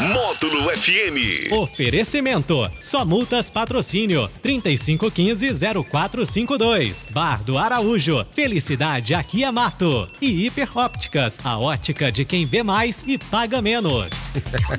Módulo FM. Oferecimento. Só multas patrocínio. 3515-0452. Bar do Araújo. Felicidade aqui é mato. E Hiper Ópticas. A ótica de quem vê mais e paga menos.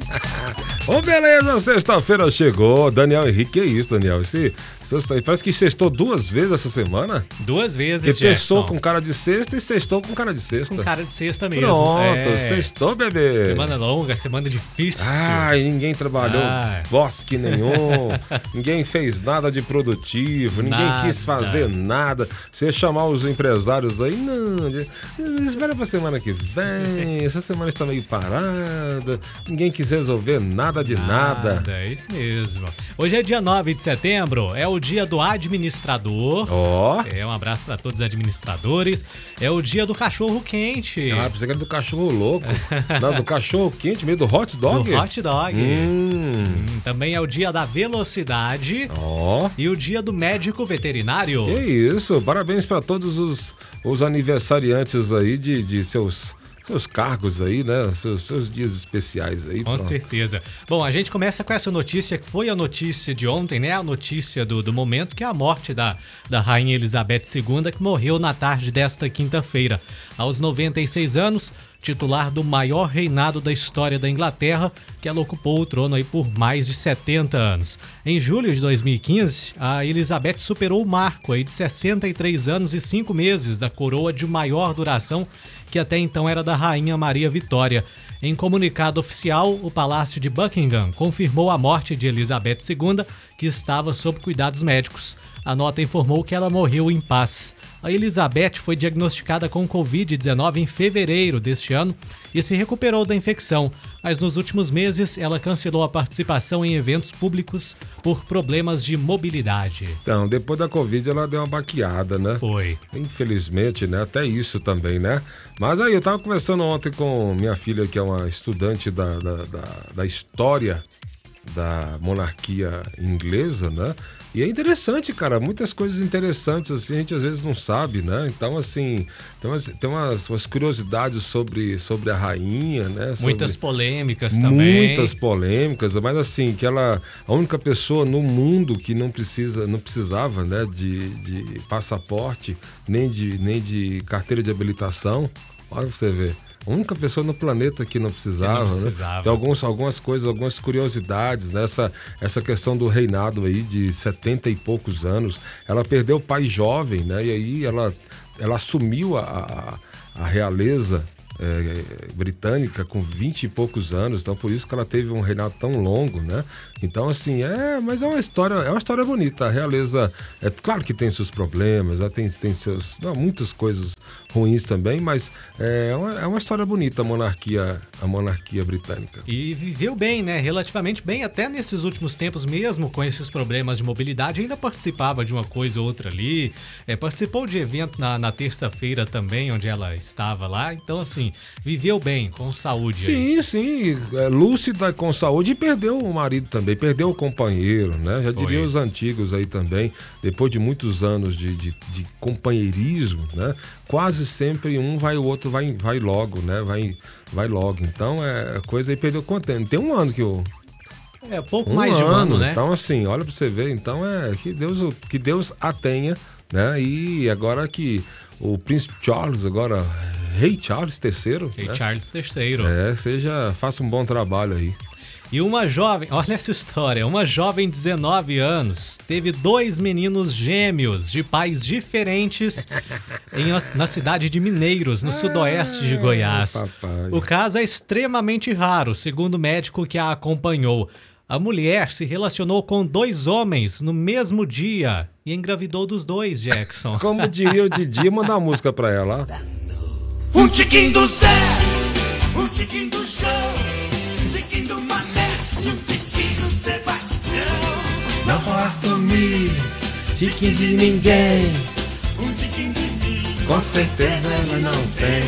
Ô, beleza, sexta-feira chegou. Daniel Henrique, que isso, Daniel? Esse, sexta, parece que sextou duas vezes essa semana. Duas vezes, pensou Jackson. com cara de sexta e sextou com cara de sexta. Com cara de sexta mesmo. Pronto, É. sextou, bebê. Semana longa, semana difícil. Ai, ninguém trabalhou Ai. bosque nenhum, ninguém fez nada de produtivo, ninguém Nada. quis fazer nada. Você chamar os empresários aí, não, espera pra semana que vem, essa semana está meio parada, ninguém quis resolver nada de nada. É isso mesmo. Hoje é dia 9 de setembro, é o dia do administrador. Ó, É, um abraço para todos os administradores. É o dia do cachorro quente. ah, pensei que era do cachorro louco. Não, do cachorro quente, meio do hot dog. do hot dog. Hum, Hum, Também é o dia da velocidade ó. e o dia do médico veterinário. Que isso, parabéns para todos os, os aniversariantes aí de, de seus, seus cargos aí, né? Seus, seus dias especiais aí. Com pronto. certeza. Bom, a gente começa com essa notícia que foi a notícia de ontem, né? A notícia do, do momento, que é a morte da, da Rainha Elizabeth II, que morreu na tarde desta quinta-feira. Aos 96 anos, titular do maior reinado da história da Inglaterra, que ela ocupou o trono aí por mais de 70 anos. Em julho de 2015, a Elizabeth superou o marco aí de 63 anos e 5 meses da coroa de maior duração, que até então era da Rainha Maria Vitória. Em comunicado oficial, o Palácio de Buckingham confirmou a morte de Elizabeth II, que estava sob cuidados médicos. A nota informou que ela morreu em paz. A Elizabeth foi diagnosticada com Covid-19 em fevereiro deste ano e se recuperou da infecção, mas nos últimos meses ela cancelou a participação em eventos públicos por problemas de mobilidade. Então, depois da Covid ela deu uma baqueada, né? Foi. Infelizmente, né? Até isso também, né? Mas aí, eu tava conversando ontem com minha filha, que é uma estudante da, da, da, da história da monarquia inglesa, né? E é interessante, cara, muitas coisas interessantes, assim, a gente às vezes não sabe, né? Então, assim, tem umas, tem umas, umas curiosidades sobre, sobre a rainha, né? Sobre- Muitas polêmicas também. Muitas polêmicas, mas assim, que ela a única pessoa no mundo que não precisa, não precisava, né, de, de passaporte, nem de, nem de carteira de habilitação. Olha pra você ver. A única pessoa no planeta que não precisava, Que não né? precisava. Tem alguns, algumas coisas, algumas curiosidades, né? essa, essa questão do reinado aí de 70 e poucos anos. Ela perdeu o pai jovem, né? E aí ela, ela assumiu a, a, a realeza é, britânica com 20 e poucos anos, então por isso que ela teve um reinado tão longo, né? Então assim, é, mas é uma história, é uma história bonita. A realeza, é claro que tem seus problemas, né? tem, tem seus, não, muitas coisas ruins também, mas é uma, é uma história bonita a monarquia, a monarquia britânica. E viveu bem, né? Relativamente bem, até nesses últimos tempos, mesmo com esses problemas de mobilidade, ainda participava de uma coisa ou outra ali. É, participou de evento na, na terça-feira também, onde ela estava lá. Então, assim, viveu bem, com saúde. aí. Sim, sim, é, lúcida com saúde e perdeu o marido também, perdeu o companheiro, né? Já Foi. diria os antigos aí também, depois de muitos anos de, de, de companheirismo, né? Quase sempre um vai, o outro vai, vai logo, né? Vai, vai logo. Então é a coisa aí perdeu quanto tempo? Tem um ano que o. É, pouco Um mais de um ano, né? Então, assim, olha pra você ver, então é que Deus, que Deus a tenha, né? E agora que o príncipe Charles, agora, rei Charles III, Rei né? Charles III. É, seja, faça um bom trabalho aí. E uma jovem, olha essa história, uma jovem de 19 anos teve dois meninos gêmeos de pais diferentes em, na cidade de Mineiros, no sudoeste de Goiás. papai. O caso é extremamente raro, segundo o médico que a acompanhou. A mulher se relacionou com dois homens no mesmo dia e engravidou dos dois, Jackson. Como diria o Didi, mandar uma música pra ela. Um tiquinho do Zé, um tiquinho do João, Não vou assumir tiquinho de ninguém, um tiquinho de mim, com certeza ele não tem.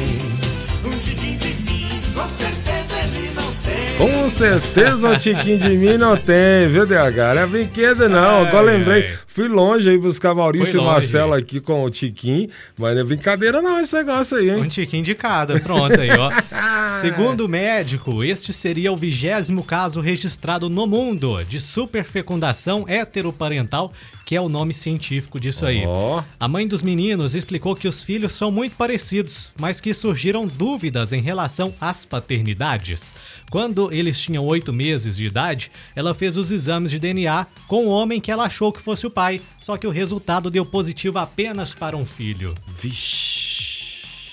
Um tiquinho de mim, com certeza ele não tem. Com certeza um tiquinho de mim não tem, viu, DH? Não é brinquedo, não. Agora lembrei, ai. Fui longe aí buscar Maurício e. Marcelo aqui com o Tiquinho, mas não é brincadeira, não, esse negócio aí, Um hein? tiquinho de cada, pronto aí, ó. Segundo o médico, este seria o vigésimo caso registrado no mundo de superfecundação heteroparental, que é o nome científico disso aí. Ó. A mãe dos meninos explicou que os filhos são muito parecidos, mas que surgiram dúvidas em relação às paternidades. Quando eles tinham oito meses de idade, ela fez os exames de DNA com o homem que ela achou que fosse o pai, só que o resultado deu positivo apenas para um filho. Vixe,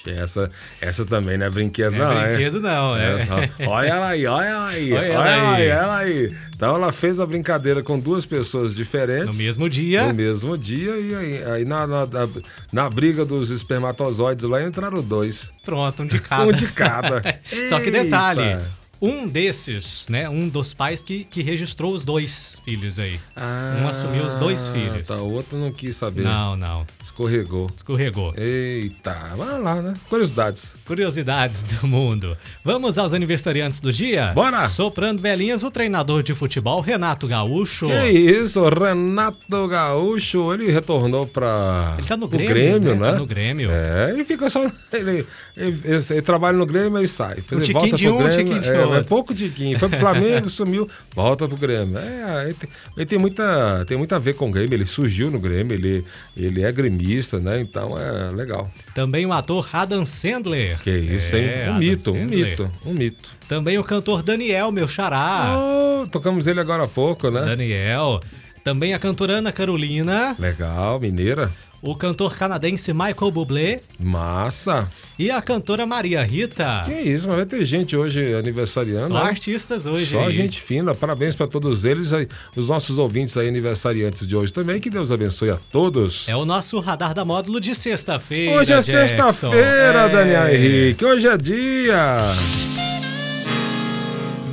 essa, essa também não é brinquedo, É não, é? brinquedo não, é. Essa- olha ela aí, olha ela aí, Olha olha, ela ela aí. ela aí. Então ela fez a brincadeira com duas pessoas diferentes. No mesmo dia. No mesmo dia, e aí, aí na, na, na, na briga dos espermatozoides lá entraram dois. Pronto, um de cada. Um de cada. Só que detalhe. Um desses, né, um dos pais que, que registrou os dois filhos aí. Ah, um assumiu os dois filhos. Tá, o outro não quis saber. Não, não, Escorregou. escorregou. Eita, vai lá, né? Curiosidades. Curiosidades do mundo. Vamos aos aniversariantes do dia? Bora! Soprando velhinhas, o treinador de futebol Renato Gaúcho. Que isso, Renato Gaúcho, ele retornou pra. Ele tá no pro Grêmio, né? né? Tá no Grêmio. É, ele fica só. Ele, ele, ele- ele trabalha no Grêmio e sai. Depois Um ele volta de pro um, Grêmio. é, é pouco tiquinho. Foi pro Flamengo, sumiu, volta pro Grêmio. É, ele tem, ele tem muita, tem muito a ver com o Grêmio. Ele surgiu no Grêmio, ele, ele é gremista, né? Então é legal. Também o ator Adam Sandler. Que isso, hein? É, um mito, um mito, um mito. Também o cantor Daniel, meu xará. Oh, tocamos ele agora há pouco, né? Daniel. Também a cantora Ana Carolina. Legal, mineira. O cantor canadense Michael Bublé. Massa. E a cantora Maria Rita. Que isso, mas vai ter gente hoje aniversariando. Só né? artistas hoje. Só aí. gente fina. Parabéns para todos eles, os nossos ouvintes aí aniversariantes de hoje também. Que Deus abençoe a todos. É o nosso radar da módulo de sexta-feira. Hoje é sexta-feira, É. Daniel Henrique. Hoje é dia.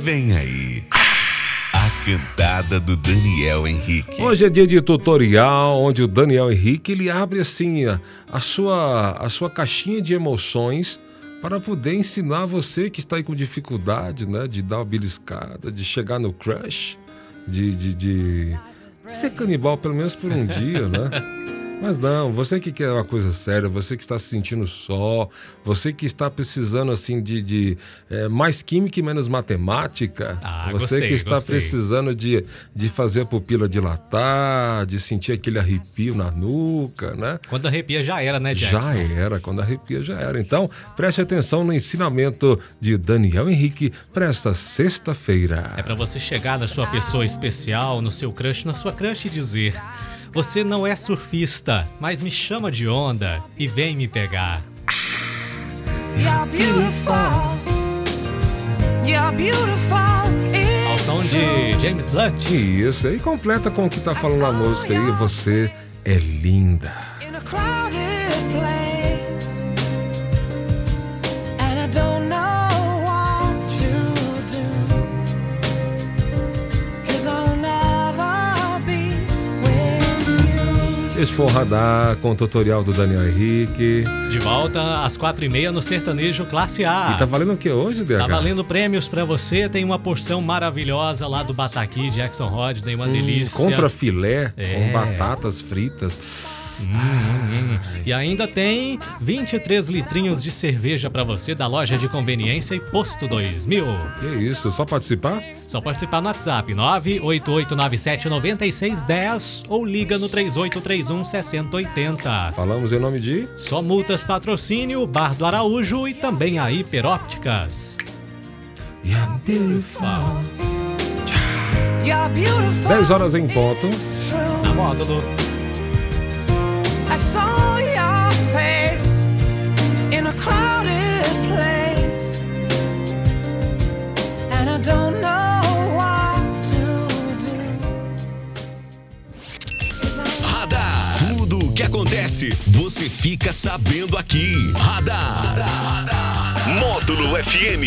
Vem aí. Cantada do Daniel Henrique. Hoje é dia de tutorial, onde o Daniel Henrique ele abre assim a, a sua a sua caixinha de emoções para poder ensinar você que está aí com dificuldade, né, de dar uma beliscada, de chegar no crush, de, de, de ser canibal pelo menos por um dia, né? Mas não, você que quer uma coisa séria, você que está se sentindo só, você que está precisando assim de, de eh, mais química e menos matemática, Ah, você gostei, que está gostei. precisando de, de fazer a pupila dilatar, de sentir aquele arrepio na nuca, né? Quando arrepia já era, né, Jackson? Já era, quando arrepia já era. Então, preste atenção no ensinamento de Daniel Henrique para esta sexta-feira. É pra você chegar na sua pessoa especial, no seu crush, na sua crush e dizer: Você não é surfista, mas me chama de onda e vem me pegar. You're beautiful. You're beautiful. Ao som de James Blunt. Isso, e completa com o que tá falando na música aí, você é linda. In a crowded place. Esse foi o Radar com o tutorial do Daniel Henrique. De volta às quatro e meia no Sertanejo Classe A. E tá valendo o que hoje, DH? Tá valendo prêmios pra você, tem uma porção maravilhosa lá do Bataqui, Jackson Rodney, uma delícia. Contra filé É. com batatas fritas. E ainda tem 23 litrinhos de cerveja pra você da loja de conveniência e Posto 2000. Que isso, só participar? Só participar no WhatsApp 988979610 ou liga no 3831 6080. Falamos em nome de Só multas patrocínio, Bar do Araújo e também a Hiperópticas. Yeah. Beautiful. 10 horas em ponto. Na módulo. Você fica sabendo aqui. Radar. Módulo FM.